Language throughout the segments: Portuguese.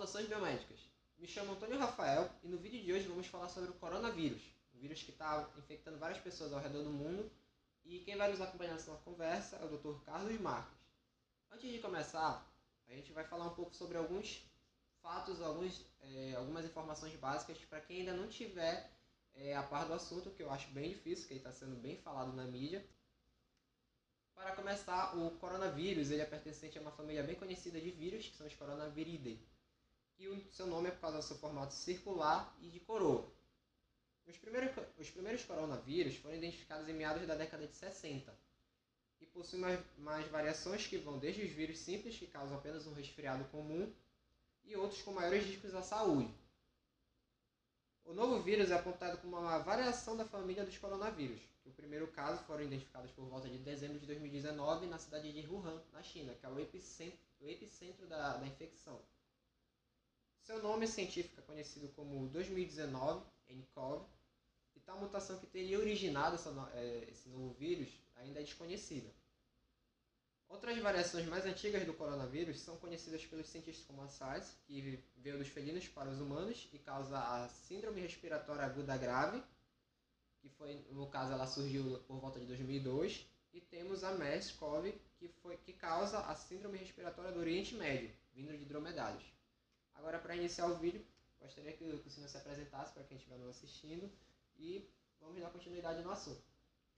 Saudações biomédicas. Me chamo Antônio Rafael e no vídeo de hoje vamos falar sobre o coronavírus, um vírus que está infectando várias pessoas ao redor do mundo e quem vai nos acompanhar nessa conversa é o Dr. Carlos Marques. Antes de começar, a gente vai falar um pouco sobre alguns fatos, alguns, é, algumas informações básicas para quem ainda não tiver é, a par do assunto, que eu acho bem difícil, que está sendo bem falado na mídia. Para começar, o coronavírus ele é pertencente a uma família bem conhecida de vírus, que são os coronaviridae. E o seu nome é por causa do seu formato circular e de coroa. Os primeiros, os primeiros coronavírus foram identificados em meados da década de 60 e possuem mais, mais variações que vão desde os vírus simples, que causam apenas um resfriado comum, e outros com maiores riscos à saúde. O novo vírus é apontado como uma variação da família dos coronavírus, o primeiro caso foram identificados por volta de dezembro de 2019 na cidade de Wuhan, na China, que é o epicentro, o epicentro da, da infecção. Seu nome científico é conhecido como 2019 nCoV, e tal mutação que teria originado essa, é, esse novo vírus ainda é desconhecida. Outras variações mais antigas do coronavírus são conhecidas pelos cientistas como a SARS, que veio dos felinos para os humanos e causa a síndrome respiratória aguda grave, que foi, no caso, ela surgiu por volta de 2002, e temos a MERS-CoV, que, foi, que causa a síndrome respiratória do Oriente Médio, vindo de dromedários. Agora, para iniciar o vídeo, gostaria que o senhor se apresentasse para quem estiver nos assistindo e vamos dar continuidade no assunto.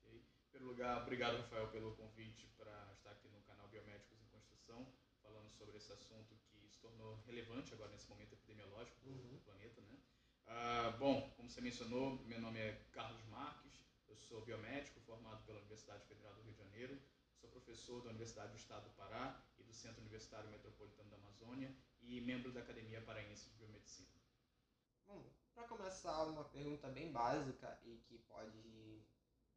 Em primeiro lugar, obrigado, Rafael, pelo convite para estar aqui no canal Biomédicos em Construção, falando sobre esse assunto que se tornou relevante agora nesse momento epidemiológico do, uhum. planeta. Né? Ah, bom, como você mencionou, meu nome é Carlos Marques, eu sou biomédico formado pela Universidade Federal do Rio de Janeiro, sou professor da Universidade do Estado do Pará e do Centro Universitário Metropolitano da Amazônia e membro da Academia Paraense de Biomedicina. Bom, para começar, uma pergunta bem básica e que pode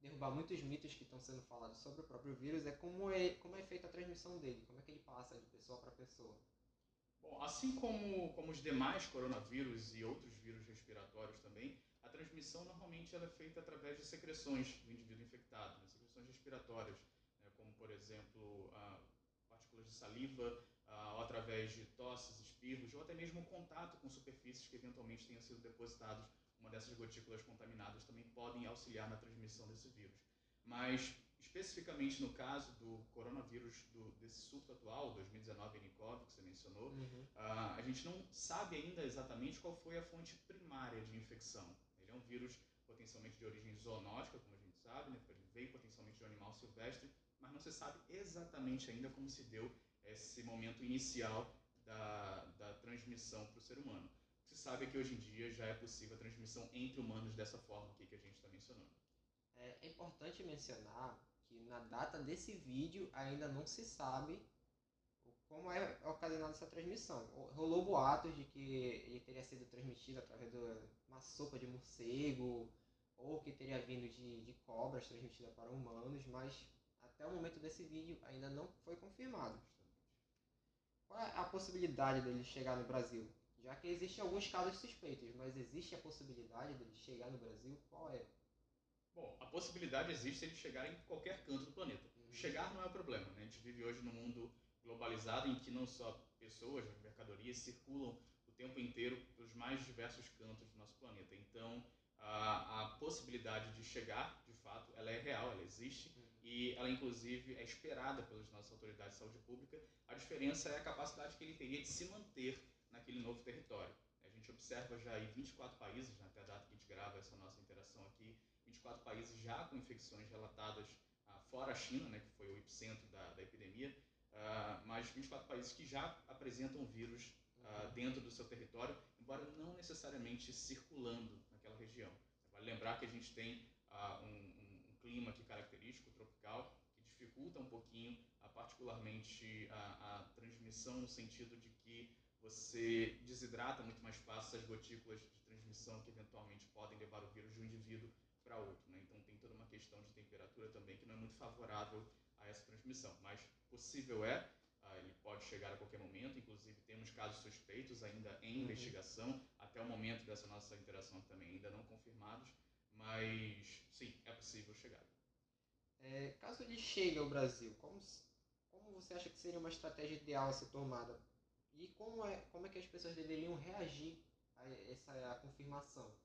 derrubar muitos mitos que estão sendo falados sobre o próprio vírus é como é, como é feita a transmissão dele, como é que ele passa de pessoa para pessoa. Bom, assim como, como os demais coronavírus e outros vírus respiratórios também, a transmissão normalmente ela é feita através de secreções do indivíduo infectado, né? secreções respiratórias, né? como por exemplo ah, partículas de saliva, ou através de tosses, espirros, ou até mesmo contato com superfícies que eventualmente tenham sido depositados uma dessas gotículas contaminadas também podem auxiliar na transmissão desse vírus. Mas, especificamente no caso do coronavírus do, desse surto atual, 2019 nCoV, que você mencionou, uhum. uh, a gente não sabe ainda exatamente qual foi a fonte primária de infecção. Ele é um vírus potencialmente de origem zoonótica, como a gente sabe, né? ele veio potencialmente de um animal silvestre, mas não se sabe exatamente ainda como se deu esse momento inicial da, da transmissão para o ser humano se sabe que hoje em dia já é possível a transmissão entre humanos dessa forma aqui que a gente está mencionando. É, é importante mencionar que na data desse vídeo ainda não se sabe como é ocasionada essa transmissão. Rolou boatos de que ele teria sido transmitido através de uma sopa de morcego ou que teria vindo de, de cobras transmitida para humanos, mas até o momento desse vídeo ainda não foi confirmado. Qual é a possibilidade dele chegar no Brasil? Já que existem alguns casos suspeitos, mas existe a possibilidade de chegar no Brasil? Qual é? Bom, a possibilidade existe de chegar em qualquer canto do planeta. Uhum. Chegar não é o problema, né? A gente vive hoje num mundo globalizado em que não só pessoas, mercadorias circulam o tempo inteiro pelos mais diversos cantos do nosso planeta. Então, a, a possibilidade de chegar, de fato, ela é real, ela existe uhum. E ela, inclusive, é esperada pelas nossas autoridades de saúde pública. A diferença é a capacidade que ele teria de se manter naquele novo território. A gente observa já em 24 países, né, até a data que a gente grava essa nossa interação aqui, 24 países já com infecções relatadas ah, fora a China, né, que foi o epicentro da, da epidemia, ah, mas 24 países que já apresentam vírus ah, dentro do seu território, embora não necessariamente circulando naquela região. Vale lembrar que a gente tem um, um, clima aqui característico, tropical, que dificulta um pouquinho, particularmente a, a transmissão no sentido de que você desidrata muito mais fácil essas gotículas de transmissão que eventualmente podem levar o vírus de um indivíduo para outro. Né? Então tem toda uma questão de temperatura também que não é muito favorável a essa transmissão, mas possível é, uh, ele pode chegar a qualquer momento, inclusive temos casos suspeitos ainda em uhum. investigação, até o momento dessa nossa interação também ainda não confirmados, mas sim, é possível chegar. É, caso ele chegue ao Brasil, como, como você acha que seria uma estratégia ideal a ser tomada E como é, como é que as pessoas deveriam reagir a essa confirmação?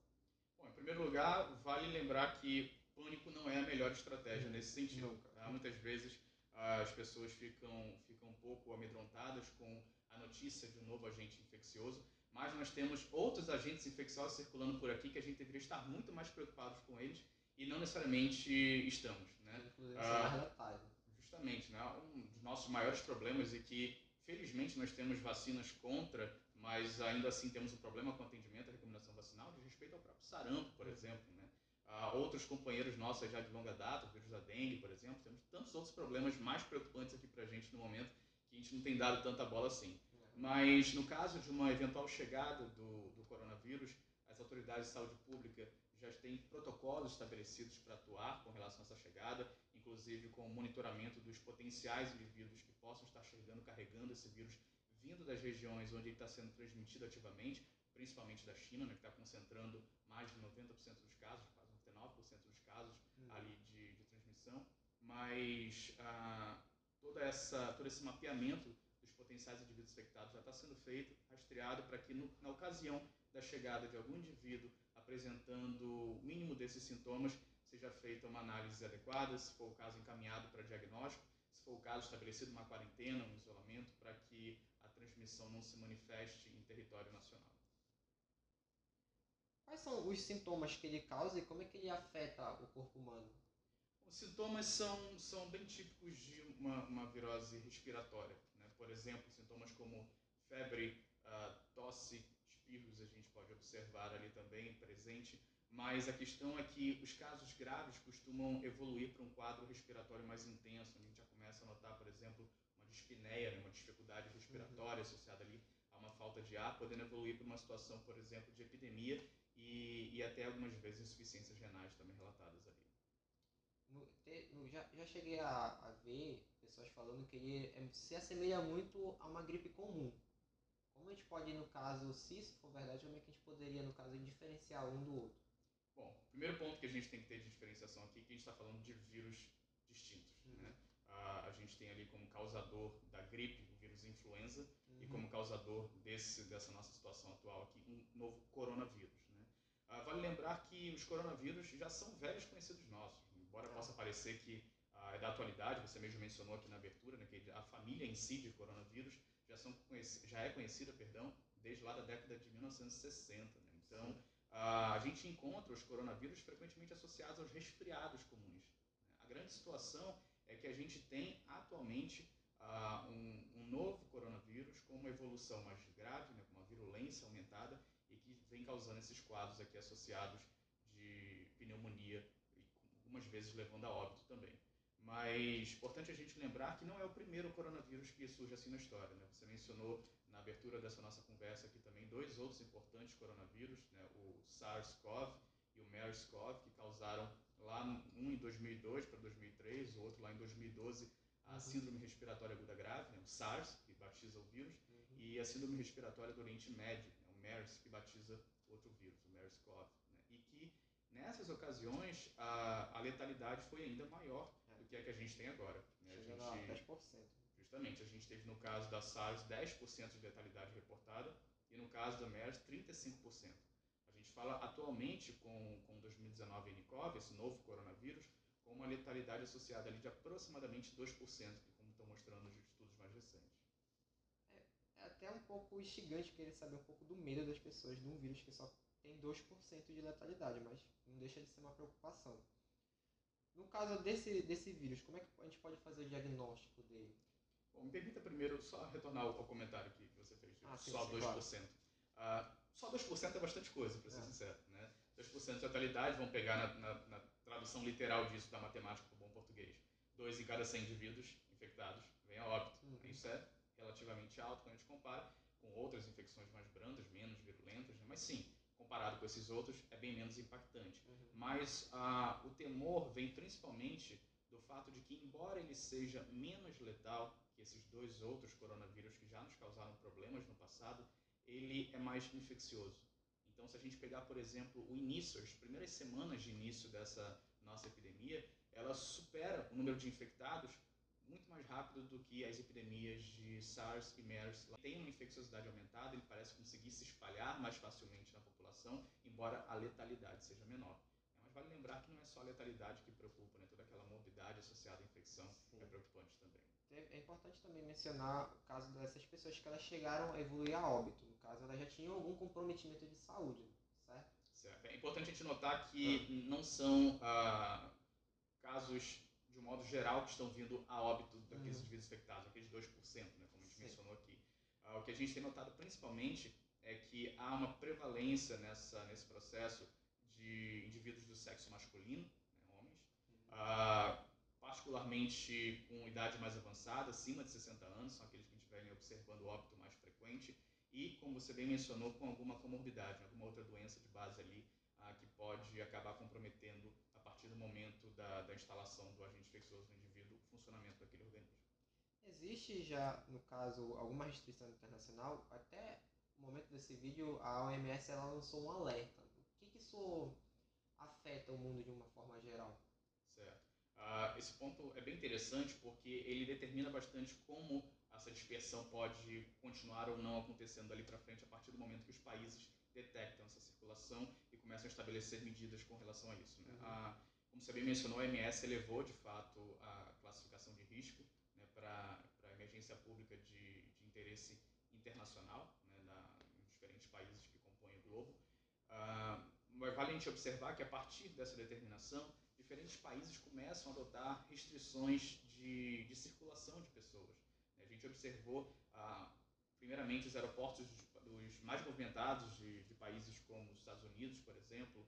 Bom, em primeiro lugar, vale lembrar que pânico não é a melhor estratégia uhum. nesse sentido. Tá? Muitas vezes as pessoas ficam, ficam um pouco amedrontadas com a notícia de um novo agente infeccioso, mas nós temos outros agentes infecciosos circulando por aqui que a gente deveria estar muito mais preocupados com eles e não necessariamente estamos. Né? Inclusive, ah, mais Justamente, né? um dos nossos maiores problemas é que, felizmente, nós temos vacinas contra, mas ainda assim temos um problema com o atendimento à recomendação vacinal de respeito ao próprio sarampo, por exemplo. Né? Ah, outros companheiros nossos já de longa data, o vírus da dengue, por exemplo, temos tantos outros problemas mais preocupantes aqui para a gente no momento que a gente não tem dado tanta bola assim. Mas no caso de uma eventual chegada do, do coronavírus, as autoridades de saúde pública já têm protocolos estabelecidos para atuar com relação a essa chegada, inclusive com o monitoramento dos potenciais indivíduos que possam estar chegando, carregando esse vírus, vindo das regiões onde ele está sendo transmitido ativamente, principalmente da China, né, que está concentrando mais de 90% dos casos, quase 99% dos casos hum. ali de, de, transmissão. Mas ah, toda essa, todo esse mapeamento potenciais indivíduos infectados já está sendo feito, rastreado, para que no, na ocasião da chegada de algum indivíduo apresentando o mínimo desses sintomas, seja feita uma análise adequada, se for o caso encaminhado para diagnóstico, se for o caso estabelecido uma quarentena, um isolamento, para que a transmissão não se manifeste em território nacional. Quais são os sintomas que ele causa e como é que ele afeta o corpo humano? Os sintomas são, são bem típicos de uma, uma virose respiratória. Por exemplo, sintomas como febre, uh, tosse, espirros a gente pode observar ali também presente, mas a questão é que os casos graves costumam evoluir para um quadro respiratório mais intenso, a gente já começa a notar, por exemplo, uma dispneia, né? uma dificuldade respiratória uhum. associada ali a uma falta de ar, podendo evoluir para uma situação, por exemplo, de epidemia e, e até algumas vezes insuficiências renais também relatadas ali. No, no, já, já cheguei a, a, ver pessoas falando que ele é, se assemelha muito a uma gripe comum. Como a gente pode, no caso, se isso for verdade, como é que a gente poderia, no caso, diferenciar um do outro? Bom, o primeiro ponto que a gente tem que ter de diferenciação aqui é que a gente está falando de vírus distintos. Uhum. Né? a, a gente tem ali como causador da gripe o vírus influenza uhum. e como causador desse, dessa nossa situação atual aqui um novo coronavírus. Né? Ah, vale lembrar que os coronavírus já são velhos conhecidos nossos, embora possa parecer que ah, é da atualidade, você mesmo mencionou aqui na abertura, né, que a família em si de coronavírus já, são, já é conhecida perdão, desde lá da década de 1960. Né? Então, ah, a gente encontra os coronavírus frequentemente associados aos resfriados comuns. Né? A grande situação é que a gente tem atualmente uh, um, um, novo coronavírus com uma evolução mais grave, né, com uma virulência aumentada e que vem causando esses quadros aqui associados de pneumonia algumas vezes levando a óbito também. Mas importante a gente lembrar que não é o primeiro coronavírus que surge assim na história. Né? Você mencionou na abertura dessa nossa conversa aqui também dois outros importantes coronavírus, né? o SARS-CoV e o MERS-CoV, que causaram lá um em 2002 para 2003, o outro lá em 2012, a uhum. síndrome respiratória aguda grave, né, o SARS, que batiza o vírus, uhum. e a síndrome respiratória do Oriente Médio, né, o MERS, que batiza outro vírus, o MERS-CoV. Nessas ocasiões a, a, letalidade foi ainda maior é. do que a que a gente tem agora. Né, a gente, a 10%. Justamente, a gente teve no caso da SARS 10% de letalidade reportada e no caso da MERS 35% gente fala atualmente com, com 2019 e NICOV, esse novo coronavírus, com uma letalidade associada ali de aproximadamente 2%, que como estão mostrando os estudos mais recentes. É, é até um pouco instigante querer saber um pouco do medo das pessoas de um vírus que só tem 2% de letalidade, mas não deixa de ser uma preocupação. No caso desse, desse vírus, como é que a gente pode fazer o diagnóstico dele? Bom, me permita primeiro só retornar ao comentário que você fez, ah, sim, só sim, 2%. Claro. Uh, só 2% é bastante coisa, para ser é. sincero. Né? 2% de letalidade, vamos pegar na, na, na, tradução literal disso da matemática para o bom português. 2 em cada 100 indivíduos infectados vem a óbito. Uhum. Isso é relativamente alto quando a gente compara com outras infecções mais brandas, menos virulentas, né? mas sim, comparado com esses outros, é bem menos impactante. Uhum. Mas ah, o temor vem principalmente do fato de que, embora ele seja menos letal que esses dois outros coronavírus que já nos causaram problemas no passado, ele é mais infeccioso. Então, se a gente pegar, por exemplo, o início, as primeiras semanas de início dessa nossa epidemia, ela supera o número de infectados muito mais rápido do que as epidemias de SARS e MERS. Tem uma infecciosidade aumentada, ele parece conseguir se espalhar mais facilmente na população, embora a letalidade seja menor. Mas vale lembrar que não é só a letalidade que preocupa, né? toda aquela morbidade associada à infecção Sim. é preocupante também. É importante também mencionar o caso dessas pessoas que elas chegaram a evoluir a óbito. No caso, elas já tinham algum comprometimento de saúde, certo? Certo. É importante a gente notar que ah. não são ah, casos de um modo geral, que estão vindo a óbito daqueles uhum. indivíduos infectados, aqueles 2%, né, como a gente Sim. mencionou aqui. Uh, o que a gente tem notado principalmente é que há uma prevalência nessa, nesse processo de indivíduos do sexo masculino, né, homens, uh, particularmente com idade mais avançada, acima de 60 anos, são aqueles que a gente vem observando o óbito mais frequente, e, como você bem mencionou, com alguma comorbidade, alguma outra doença de base ali, uh, que pode acabar comprometendo partir do momento da, da instalação do agente infeccioso no indivíduo, o funcionamento daquele organismo. Existe já, no caso, alguma restrição internacional? Até o momento desse vídeo, a OMS ela lançou um alerta. O que, que isso afeta o mundo de uma forma geral? Certo. Uh, esse ponto é bem interessante porque ele determina bastante como essa dispersão pode continuar ou não acontecendo ali para frente a partir do momento que os países detectam essa circulação e começam a estabelecer medidas com relação a isso. Né? Uhum. A, como você bem mencionou, a OMS elevou de fato a classificação de risco né, para a emergência pública de, de interesse internacional né, na, em diferentes países que compõem o globo. Uh, mas vale a gente observar que a partir dessa determinação, diferentes países começam a adotar restrições de, de circulação de pessoas. A gente observou, uh, primeiramente, os aeroportos dos mais movimentados de, de, países como os Estados Unidos, por exemplo,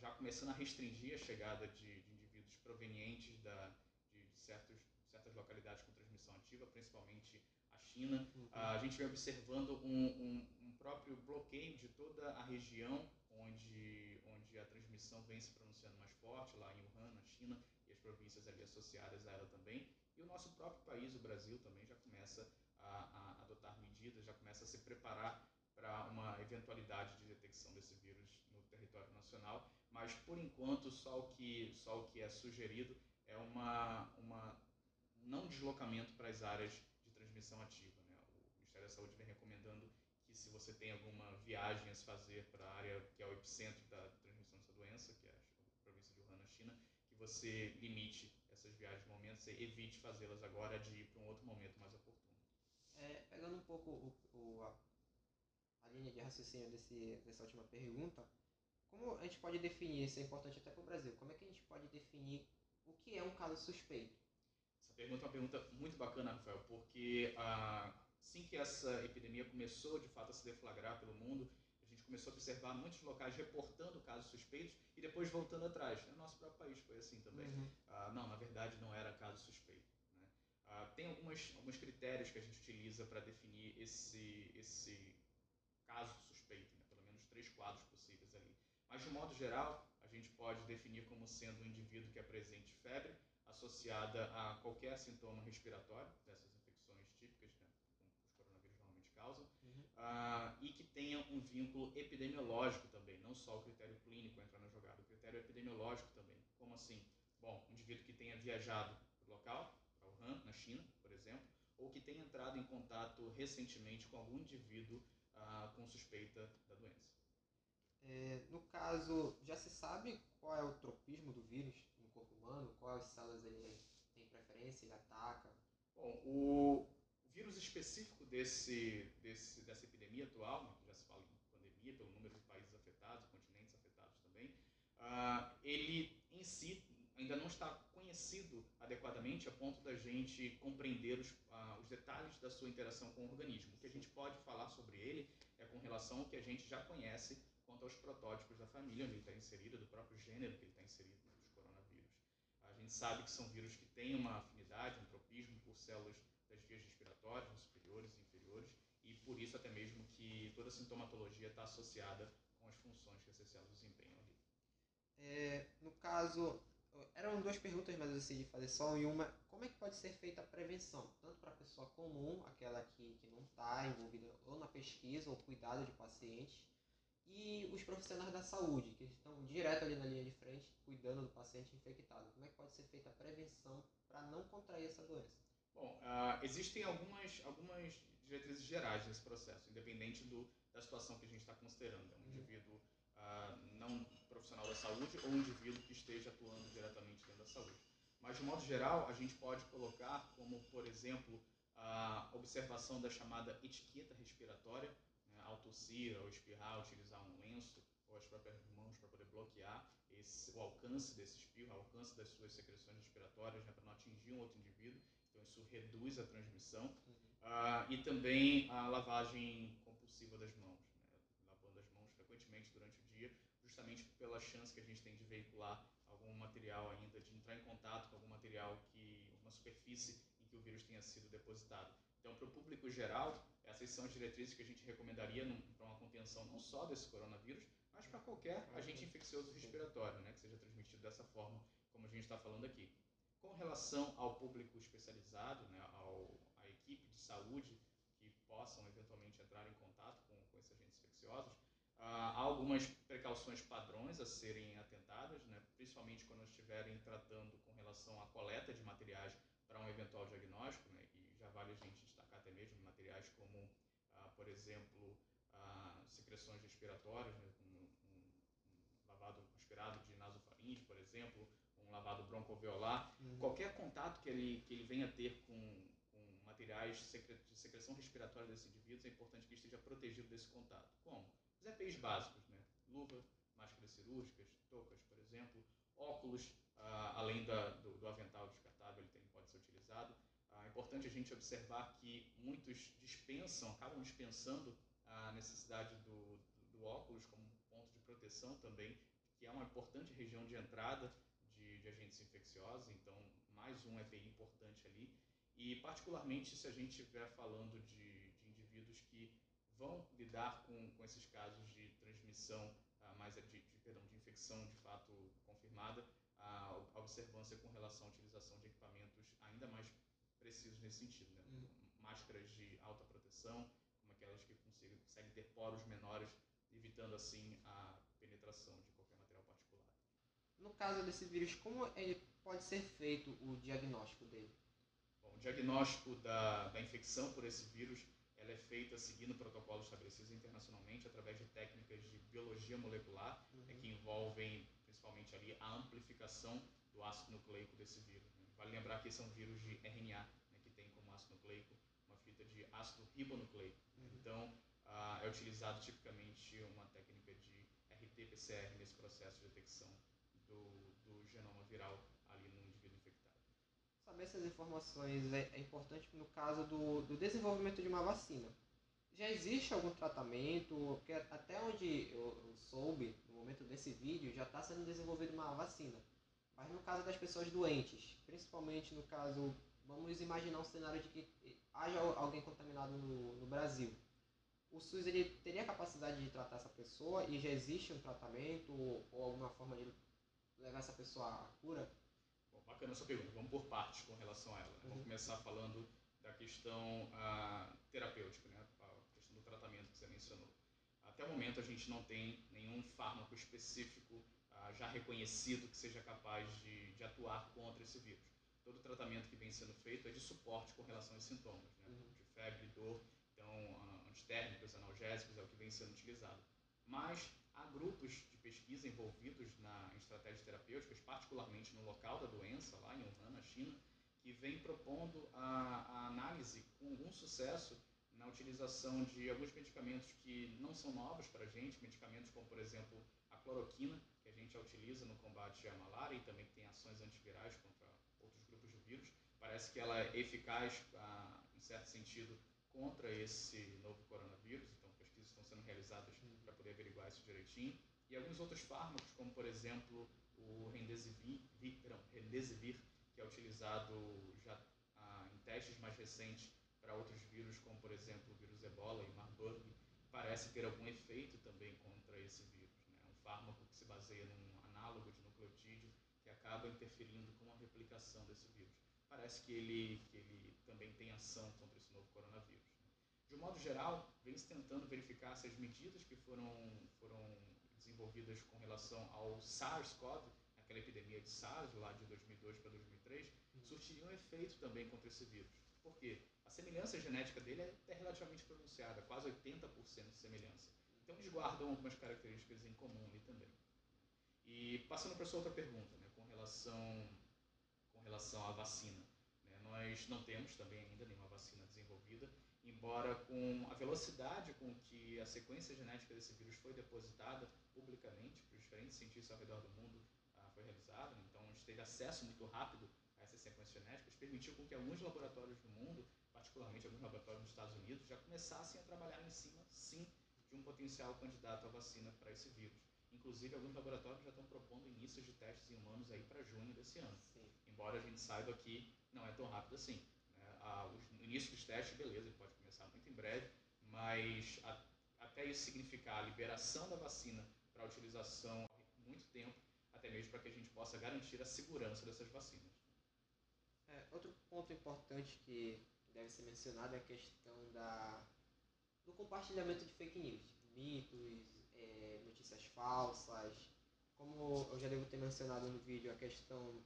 já começando a restringir a chegada de, de indivíduos provenientes da, de, de certos, certas localidades com transmissão ativa, principalmente a China. Uhum. Uh, a gente vem observando um, um, um, próprio bloqueio de toda a região onde, onde a transmissão vem se pronunciando mais forte, lá em Wuhan, na China, e as províncias ali associadas a ela também. E o nosso próprio país, o Brasil, também já começa a, a adotar medidas, já começa a se preparar para uma eventualidade de detecção desse vírus território nacional, mas por enquanto só o que, só o que é sugerido é uma, uma não deslocamento para as áreas de transmissão ativa. Né? O Ministério da Saúde vem recomendando que se você tem alguma viagem a se fazer para a área que é o epicentro da transmissão dessa doença, que é a província de Wuhan, na China, que você limite essas viagens no momento, você evite fazê-las agora de ir para um outro momento mais oportuno. É, pegando um pouco o, o, a, a, linha de raciocínio desse, dessa última pergunta, como a gente pode definir, isso é importante até para o Brasil, como é que a gente pode definir o que é um caso suspeito? Essa pergunta é uma pergunta muito bacana, Rafael, porque ah, assim que essa epidemia começou de fato a se deflagrar pelo mundo, a gente começou a observar muitos locais reportando casos suspeitos e depois voltando atrás. No nosso próprio país foi assim também. Uhum. Ah, não, na verdade não era caso suspeito. Uh, tem algumas, alguns critérios que a gente utiliza para definir esse, esse caso suspeito, né? pelo menos três quadros possíveis. Mas, de um modo geral, a gente pode definir como sendo um indivíduo que apresente febre associada a qualquer sintoma respiratório, dessas infecções típicas né? que os coronavírus normalmente causam, uhum. uh, e que tenha um vínculo epidemiológico também, não só o critério clínico entra na jogada, o critério epidemiológico também. Como assim? Bom, um indivíduo que tenha viajado para o local, Wuhan, na China, por exemplo, ou que tenha entrado em contato recentemente com algum indivíduo ah, com suspeita da doença. É, no caso, já se sabe qual é o tropismo do vírus no corpo humano? Quais células ele tem preferência, ele ataca? Bom, o vírus específico desse, desse, dessa epidemia atual, né, que já se fala em pandemia pelo número de países afetados, continentes afetados também, uh, ele em si ainda não está conhecido adequadamente a ponto da gente compreender os, uh, os detalhes da sua interação com o organismo. O que a gente pode falar sobre ele é com relação ao que a gente já conhece quanto aos protótipos da família onde ele está inserido, do próprio gênero que ele está inserido, dos coronavírus. A gente sabe que são vírus que têm uma afinidade, um tropismo por células das vias respiratórias, superiores e inferiores, e por isso até mesmo que toda a sintomatologia está associada com as funções que essas células desempenham ali. É, no caso, eram duas perguntas, mas eu decidi fazer só uma. Como é que pode ser feita a prevenção? Tanto para a pessoa comum, aquela que, que não está envolvida ou na pesquisa ou cuidado de pacientes, E os profissionais da saúde, que estão direto ali na linha de frente, cuidando do paciente infectado. Como é que pode ser feita a prevenção para não contrair essa doença? Bom, uh, existem algumas, algumas diretrizes gerais nesse processo, independente do, da situação que a gente está considerando. É um uhum. indivíduo uh, não profissional da saúde ou um indivíduo que esteja atuando diretamente dentro da saúde. Mas, de modo geral, a gente pode colocar como, por exemplo, a observação da chamada etiqueta respiratória, ao tossir, ao espirrar, utilizar um lenço ou as próprias mãos para poder bloquear esse, o alcance desse espirro, o alcance das suas secreções respiratórias, né, para não atingir um outro indivíduo. Então, isso reduz a transmissão. Uhum. Uh, e também a lavagem compulsiva das mãos, né, lavando as mãos frequentemente durante o dia, justamente pela chance que a gente tem de veicular algum material ainda, de entrar em contato com algum material que, uma superfície que o vírus tenha sido depositado. Então, para o público geral, essas são as diretrizes que a gente recomendaria para uma contenção não só desse coronavírus, mas para qualquer agente infeccioso respiratório, né, que seja transmitido dessa forma, como a gente está falando aqui. Com relação ao público especializado, né, ao, à equipe de saúde que possam eventualmente entrar em contato com, com esses agentes infecciosos, há algumas precauções padrões a serem atentadas, né, principalmente quando estiverem tratando com relação à coleta de materiais para um eventual diagnóstico, né, e já vale a gente mesmo materiais como, ah, por exemplo, ah, secreções respiratórias, né, um, um, um, lavado aspirado de nasofaringe, por exemplo, um lavado broncoveolar, uhum. qualquer contato que ele, que ele venha ter com, com materiais de secreção respiratória desses indivíduos, é importante que esteja protegido desse contato. Como? Os EPIs básicos, né? luva, máscaras cirúrgicas, toucas, por exemplo, óculos, ah, além da, do, do, avental descartável, ele tem, pode ser utilizado. Ah, é importante a gente observar que muitos dispensam, acabam dispensando a necessidade do, do, do óculos como ponto de proteção também, que é uma importante região de entrada de, de agentes infecciosos, então mais um EPI importante ali. E particularmente se a gente estiver falando de, de indivíduos que vão lidar com, com esses casos de transmissão uh, mais de, de, perdão, de infecção de fato confirmada, a observância com relação à utilização de equipamentos ainda mais precisos nesse sentido. Né? Uhum. Máscaras de alta proteção, como aquelas que conseguem, conseguem ter poros menores, evitando assim a penetração de qualquer material particular. No caso desse vírus, como ele pode ser feito o diagnóstico dele? Bom, o diagnóstico da, da infecção por esse vírus ela é feita seguindo protocolos estabelecidos internacionalmente através de técnicas de biologia molecular uhum. né, que envolvem principalmente ali a amplificação do ácido nucleico desse vírus. Vale lembrar que esse é um vírus de RNA, né, que tem como ácido nucleico uma fita de ácido ribonucleico. Uhum. Então, ah, é utilizado tipicamente uma técnica de RT-PCR nesse processo de detecção do, do genoma viral ali no indivíduo infectado. Saber essas informações é, é importante no caso do, do desenvolvimento de uma vacina. Já existe algum tratamento, porque até onde eu, eu soube, no momento desse vídeo, já está sendo desenvolvida uma vacina. Mas no caso das pessoas doentes, principalmente no caso, vamos imaginar um cenário de que haja alguém contaminado no, no Brasil. O SUS ele teria a capacidade de tratar essa pessoa e já existe um tratamento ou, ou alguma forma de levar essa pessoa à cura? Bom, bacana a sua pergunta. Vamos por partes com relação a ela. Né? Uhum. Vamos começar falando da questão uh, terapêutica, né? a questão do tratamento que você mencionou. Até o momento a gente não tem nenhum fármaco específico já reconhecido que seja capaz de, de, atuar contra esse vírus. Todo o tratamento que vem sendo feito é de suporte com relação aos sintomas, né? uhum. de febre, dor, então antitérmicos, analgésicos é o que vem sendo utilizado. Mas há grupos de pesquisa envolvidos na, em estratégias terapêuticas, particularmente no local da doença, lá em Wuhan, na China, que vem propondo a, a análise com algum sucesso na utilização de alguns medicamentos que não são novos para a gente, medicamentos como, por exemplo, a cloroquina, que a gente utiliza no combate à malária e também tem ações antivirais contra outros grupos de vírus. Parece que ela é eficaz, ah, em certo sentido, contra esse novo coronavírus, então pesquisas estão sendo realizadas para poder averiguar isso direitinho. E alguns outros fármacos, como por exemplo o Remdesivir, Remdesivir que é utilizado já ah, em testes mais recentes para outros vírus, como por exemplo o vírus Ebola e Marburg, parece ter algum efeito também contra esse vírus. Né? É um fármaco baseia num análogo de nucleotídeo que acaba interferindo com a replicação desse vírus. Parece que ele, que ele também tem ação contra esse novo coronavírus. Né? De um modo geral, vem se tentando verificar se as medidas que foram, foram desenvolvidas com relação ao SARS-CoV, aquela epidemia de SARS lá de 2002 para 2003, uhum. surtiriam efeito também contra esse vírus. Por quê? A semelhança genética dele é até relativamente pronunciada, quase 80% de semelhança. Então eles guardam algumas características em comum ali também. E passando para a sua outra pergunta, né, com, relação, com relação à vacina. Né, nós não temos também ainda nenhuma vacina desenvolvida, embora com a velocidade com que a sequência genética desse vírus foi depositada publicamente para os diferentes cientistas ao redor do mundo ah, foi realizada, então a gente teve acesso muito rápido a essas sequências genéticas, permitiu com que alguns laboratórios do mundo, particularmente alguns laboratórios nos Estados Unidos, já começassem a trabalhar em cima, sim, de um potencial candidato à vacina para esse vírus. Inclusive, alguns laboratórios já estão propondo início de testes em humanos aí para junho desse ano. Sim. Embora a gente saiba que não é tão rápido assim. Né? O início dos testes, beleza, ele pode começar muito em breve, mas a, até isso significar a liberação da vacina para utilização muito tempo, até mesmo para que a gente possa garantir a segurança dessas vacinas. É, outro ponto importante que deve ser mencionado é a questão da, do compartilhamento de fake news, mitos, é, notícias falsas. Como eu já devo ter mencionado no vídeo, a questão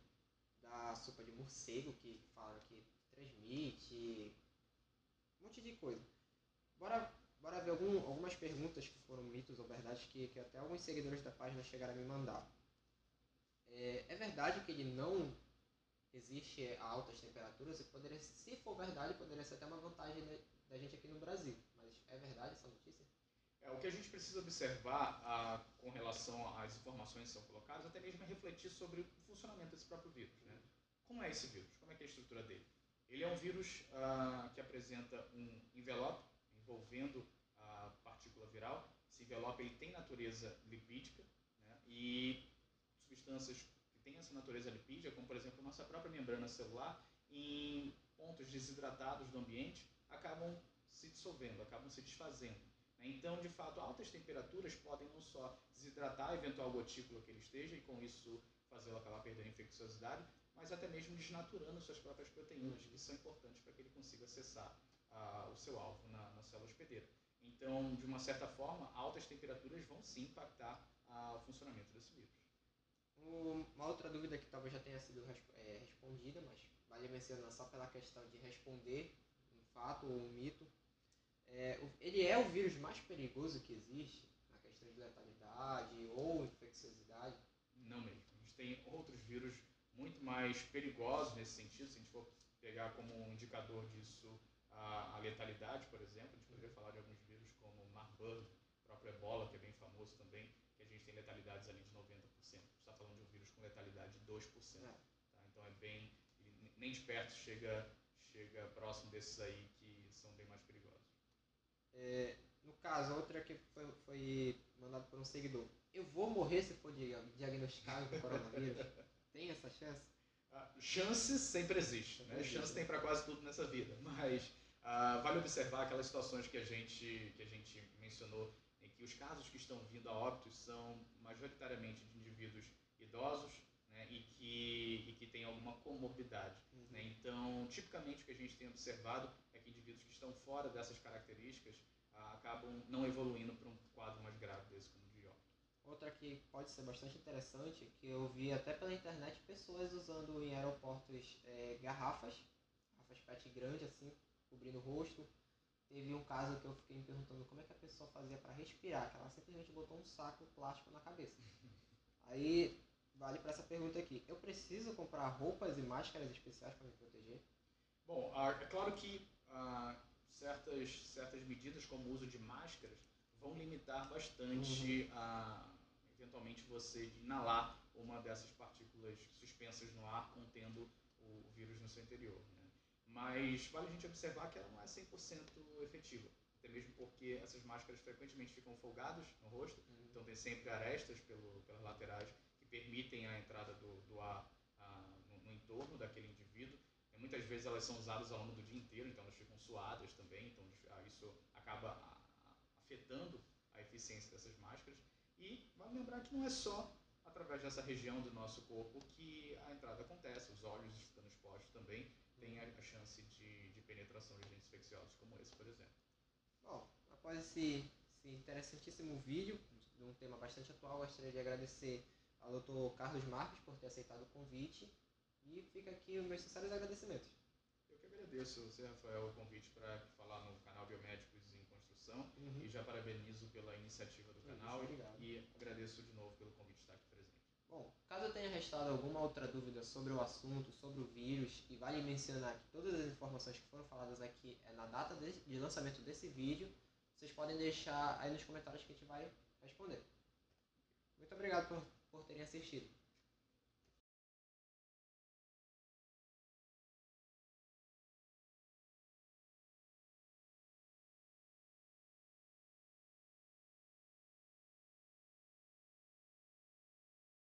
da sopa de morcego, que falaram que transmite, um monte de coisa. Bora, bora ver algum, algumas perguntas que foram mitos ou verdades que, que até alguns seguidores da página chegaram a me mandar. É, é verdade que ele não existe a altas temperaturas e poderia, se for verdade, poderia ser até uma vantagem da gente aqui no Brasil. Mas é verdade essa notícia? É, o que a gente precisa observar ah, com relação às informações que são colocadas, até mesmo é refletir sobre o funcionamento desse próprio vírus. Né? Como é esse vírus? Como é, é a estrutura dele? Ele é um vírus ah, que apresenta um envelope envolvendo a partícula viral. Esse envelope ele tem natureza lipídica né? e substâncias que têm essa natureza lipídica, como por exemplo nossa própria membrana celular, em pontos desidratados do ambiente, acabam se dissolvendo, acabam se desfazendo. Então, de fato, altas temperaturas podem não só desidratar a eventual gotícula que ele esteja e com isso fazê-lo acabar perdendo a infecciosidade, mas até mesmo desnaturando suas próprias proteínas, que são importantes para que ele consiga acessar ah, o seu alvo na, na, célula hospedeira. Então, de uma certa forma, altas temperaturas vão sim impactar ah, o funcionamento desse vírus. Uma outra dúvida que talvez já tenha sido é, respondida, mas vale mencionar só pela questão de responder um fato ou um mito é, ele é o vírus mais perigoso que existe na questão de letalidade ou infecciosidade? Não mesmo. A gente tem outros vírus muito mais perigosos nesse sentido. Se a gente for pegar como um indicador disso a, a letalidade, por exemplo, a gente poderia falar de alguns vírus como Marburg, o próprio Ebola, que é bem famoso também, que a gente tem letalidades ali de 90%. A gente está falando de um vírus com letalidade de 2%. É. Tá? Então é bem. Nem de perto chega, chega próximo desses aí que são bem mais perigosos. É, no caso, outra que foi, foi mandado por um seguidor. Eu vou morrer se for diagnosticado com coronavírus? tem essa chance? Ah, chances sempre existem, né? Chance tem para quase tudo nessa vida, mas ah, vale observar aquelas situações que a gente que a gente mencionou em que os casos que estão vindo a óbitos são majoritariamente de indivíduos idosos né, e, que, e que têm alguma comorbidade. Uhum. Né? Então, tipicamente o que a gente tem observado que indivíduos que estão fora dessas características ah, acabam não evoluindo para um quadro mais grave desse como de óbito. Outra que pode ser bastante interessante, que eu vi até pela internet pessoas usando em aeroportos é, garrafas, garrafas PET grande assim, cobrindo o rosto. Teve um caso que eu fiquei me perguntando como é que a pessoa fazia para respirar, que ela simplesmente botou um saco plástico na cabeça. Aí vale para essa pergunta aqui: eu preciso comprar roupas e máscaras especiais para me proteger? Bom, é claro que ah, certas, certas medidas, como o uso de máscaras, vão limitar bastante uhum. a, eventualmente, você inalar uma dessas partículas suspensas no ar contendo o, o vírus no seu interior. Né? Mas vale a gente observar que ela não é 100% efetiva. Até mesmo porque essas máscaras frequentemente ficam folgadas no rosto, uhum. então tem sempre arestas pelo, pelas laterais que permitem a entrada do, do ar ah, no, no entorno daquele indivíduo Muitas vezes elas são usadas ao longo do dia inteiro, então elas ficam suadas também, então ah, isso acaba afetando a eficiência dessas máscaras. E vale lembrar que não é só através dessa região do nosso corpo que a entrada acontece, os olhos ficando expostos também tem a, chance de, de penetração de agentes infecciosos como esse, por exemplo. Bom, após esse, esse interessantíssimo vídeo, de um tema bastante atual, gostaria de agradecer ao Dr. Carlos Marques por ter aceitado o convite e fica aqui os meus sinceros agradecimentos. Eu que agradeço, você, Rafael, o convite para falar no canal Biomédicos em Construção uhum. e já parabenizo pela iniciativa do canal e, e agradeço de novo pelo convite de estar aqui presente. Bom, caso tenha restado alguma outra dúvida sobre o assunto, sobre o vírus, e vale mencionar que todas as informações que foram faladas aqui é na data de, de lançamento desse vídeo, vocês podem deixar aí nos comentários que a gente vai responder. Muito obrigado por, por terem assistido.